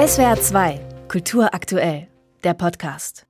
SWR 2, Kultur aktuell, der Podcast.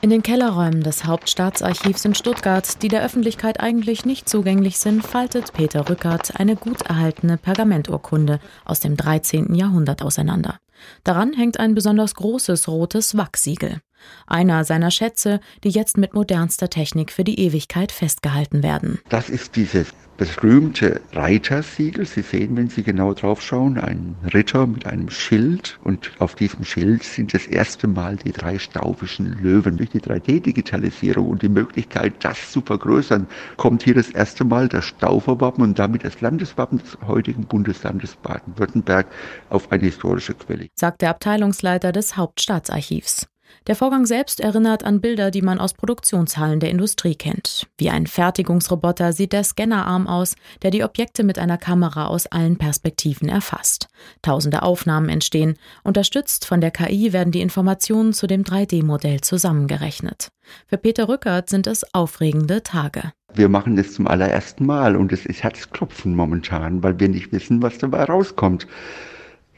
In den Kellerräumen des Hauptstaatsarchivs in Stuttgart, die der Öffentlichkeit eigentlich nicht zugänglich sind, faltet Peter Rückert eine gut erhaltene Pergamenturkunde aus dem 13. Jahrhundert auseinander. Daran hängt ein besonders großes rotes Wachsiegel. Einer seiner Schätze, die jetzt mit modernster Technik für die Ewigkeit festgehalten werden. Das ist dieses berühmte Reitersiegel. Sie sehen, wenn Sie genau drauf schauen, einen Ritter mit einem Schild und auf diesem Schild sind das erste Mal die drei staubischen Löwen. Durch die 3D-Digitalisierung und die Möglichkeit, das zu vergrößern, kommt hier das erste Mal das Stauferwappen und damit das Landeswappen des heutigen Bundeslandes Baden-Württemberg auf eine historische Quelle. Sagt der Abteilungsleiter des Hauptstaatsarchivs. Der Vorgang selbst erinnert an Bilder, die man aus Produktionshallen der Industrie kennt. Wie ein Fertigungsroboter sieht der Scannerarm aus, der die Objekte mit einer Kamera aus allen Perspektiven erfasst. Tausende Aufnahmen entstehen. Unterstützt von der KI werden die Informationen zu dem 3D-Modell zusammengerechnet. Für Peter Rückert sind es aufregende Tage. Wir machen das zum allerersten Mal und es ist Herzklopfen momentan, weil wir nicht wissen, was dabei rauskommt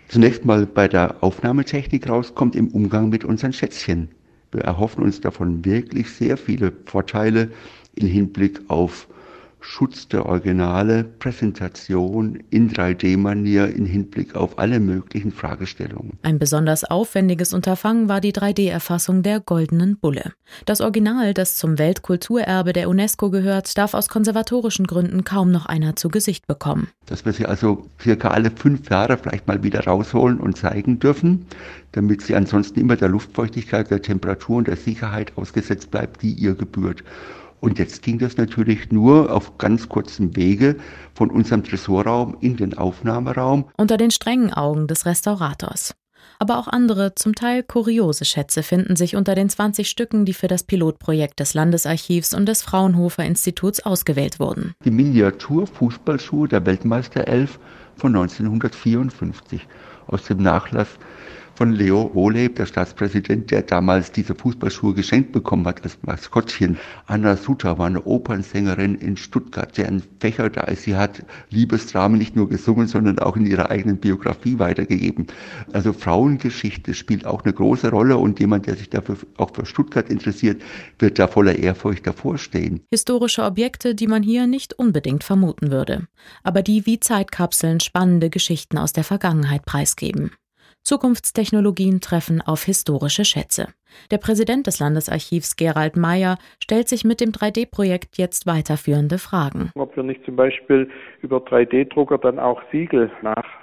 zunächst mal bei der Aufnahmetechnik rauskommt im Umgang mit unseren Schätzchen. Wir erhoffen uns davon wirklich sehr viele Vorteile im Hinblick auf Schutz der Originale, Präsentation in 3D-Manier in Hinblick auf alle möglichen Fragestellungen. Ein besonders aufwendiges Unterfangen war die 3D-Erfassung der Goldenen Bulle. Das Original, das zum Weltkulturerbe der UNESCO gehört, darf aus konservatorischen Gründen kaum noch einer zu Gesicht bekommen. Dass wir sie also circa alle fünf Jahre vielleicht mal wieder rausholen und zeigen dürfen, damit sie ansonsten immer der Luftfeuchtigkeit, der Temperatur und der Sicherheit ausgesetzt bleibt, die ihr gebührt. Und jetzt ging das natürlich nur auf ganz kurzem Wege von unserem Tresorraum in den Aufnahmeraum. Unter den strengen Augen des Restaurators. Aber auch andere, zum Teil kuriose Schätze finden sich unter den 20 Stücken, die für das Pilotprojekt des Landesarchivs und des Fraunhofer Instituts ausgewählt wurden. Die Miniatur-Fußballschuhe der Weltmeister 11 von 1954 aus dem Nachlass von Leo Wohleb, der Staatspräsident, der damals diese Fußballschuhe geschenkt bekommen hat als Maskottchen. Anna Suter war eine Opernsängerin in Stuttgart, deren Fächer da ist. Sie hat Liebesdramen nicht nur gesungen, sondern auch in ihrer eigenen Biografie weitergegeben. Also Frauengeschichte spielt auch eine große Rolle und jemand, der sich dafür auch für Stuttgart interessiert, wird da voller Ehrfurcht davor stehen. Historische Objekte, die man hier nicht unbedingt vermuten würde, aber die wie Zeitkapseln spannende Geschichten aus der Vergangenheit preisgeben. Zukunftstechnologien treffen auf historische Schätze. Der Präsident des Landesarchivs Gerald Mayer stellt sich mit dem 3D-Projekt jetzt weiterführende Fragen. Ob wir nicht zum Beispiel über 3D-Drucker dann auch Siegel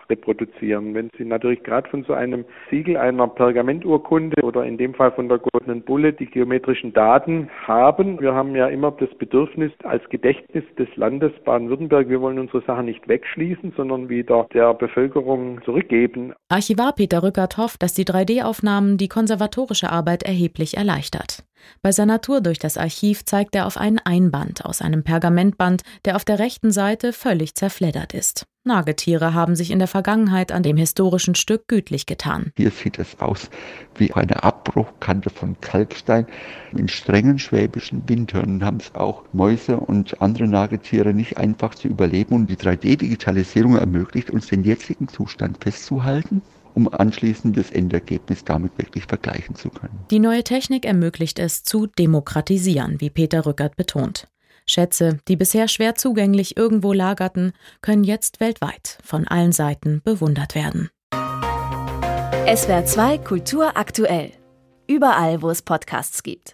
nachreproduzieren. Wenn Sie natürlich gerade von so einem Siegel einer Pergamenturkunde oder in dem Fall von der Goldenen Bulle die geometrischen Daten haben. Wir haben ja immer das Bedürfnis als Gedächtnis des Landes Baden-Württemberg, wir wollen unsere Sachen nicht wegschließen, sondern wieder der Bevölkerung zurückgeben. Archivar Peter Rückert hofft, dass die 3D-Aufnahmen die konservatorische Arbeit erheblich erleichtert. Bei seiner Tour durch das Archiv zeigt er auf einen Einband aus einem Pergamentband, der auf der rechten Seite völlig zerfleddert ist. Nagetiere haben sich in der Vergangenheit an dem historischen Stück gütlich getan. Hier sieht es aus wie eine Abbruchkante von Kalkstein. In strengen schwäbischen Wintern haben es auch Mäuse und andere Nagetiere nicht einfach zu überleben. Und die 3D-Digitalisierung ermöglicht uns den jetzigen Zustand festzuhalten um anschließend das Endergebnis damit wirklich vergleichen zu können. Die neue Technik ermöglicht es zu demokratisieren, wie Peter Rückert betont. Schätze, die bisher schwer zugänglich irgendwo lagerten, können jetzt weltweit von allen Seiten bewundert werden. SWR 2 Kultur aktuell. Überall, wo es Podcasts gibt.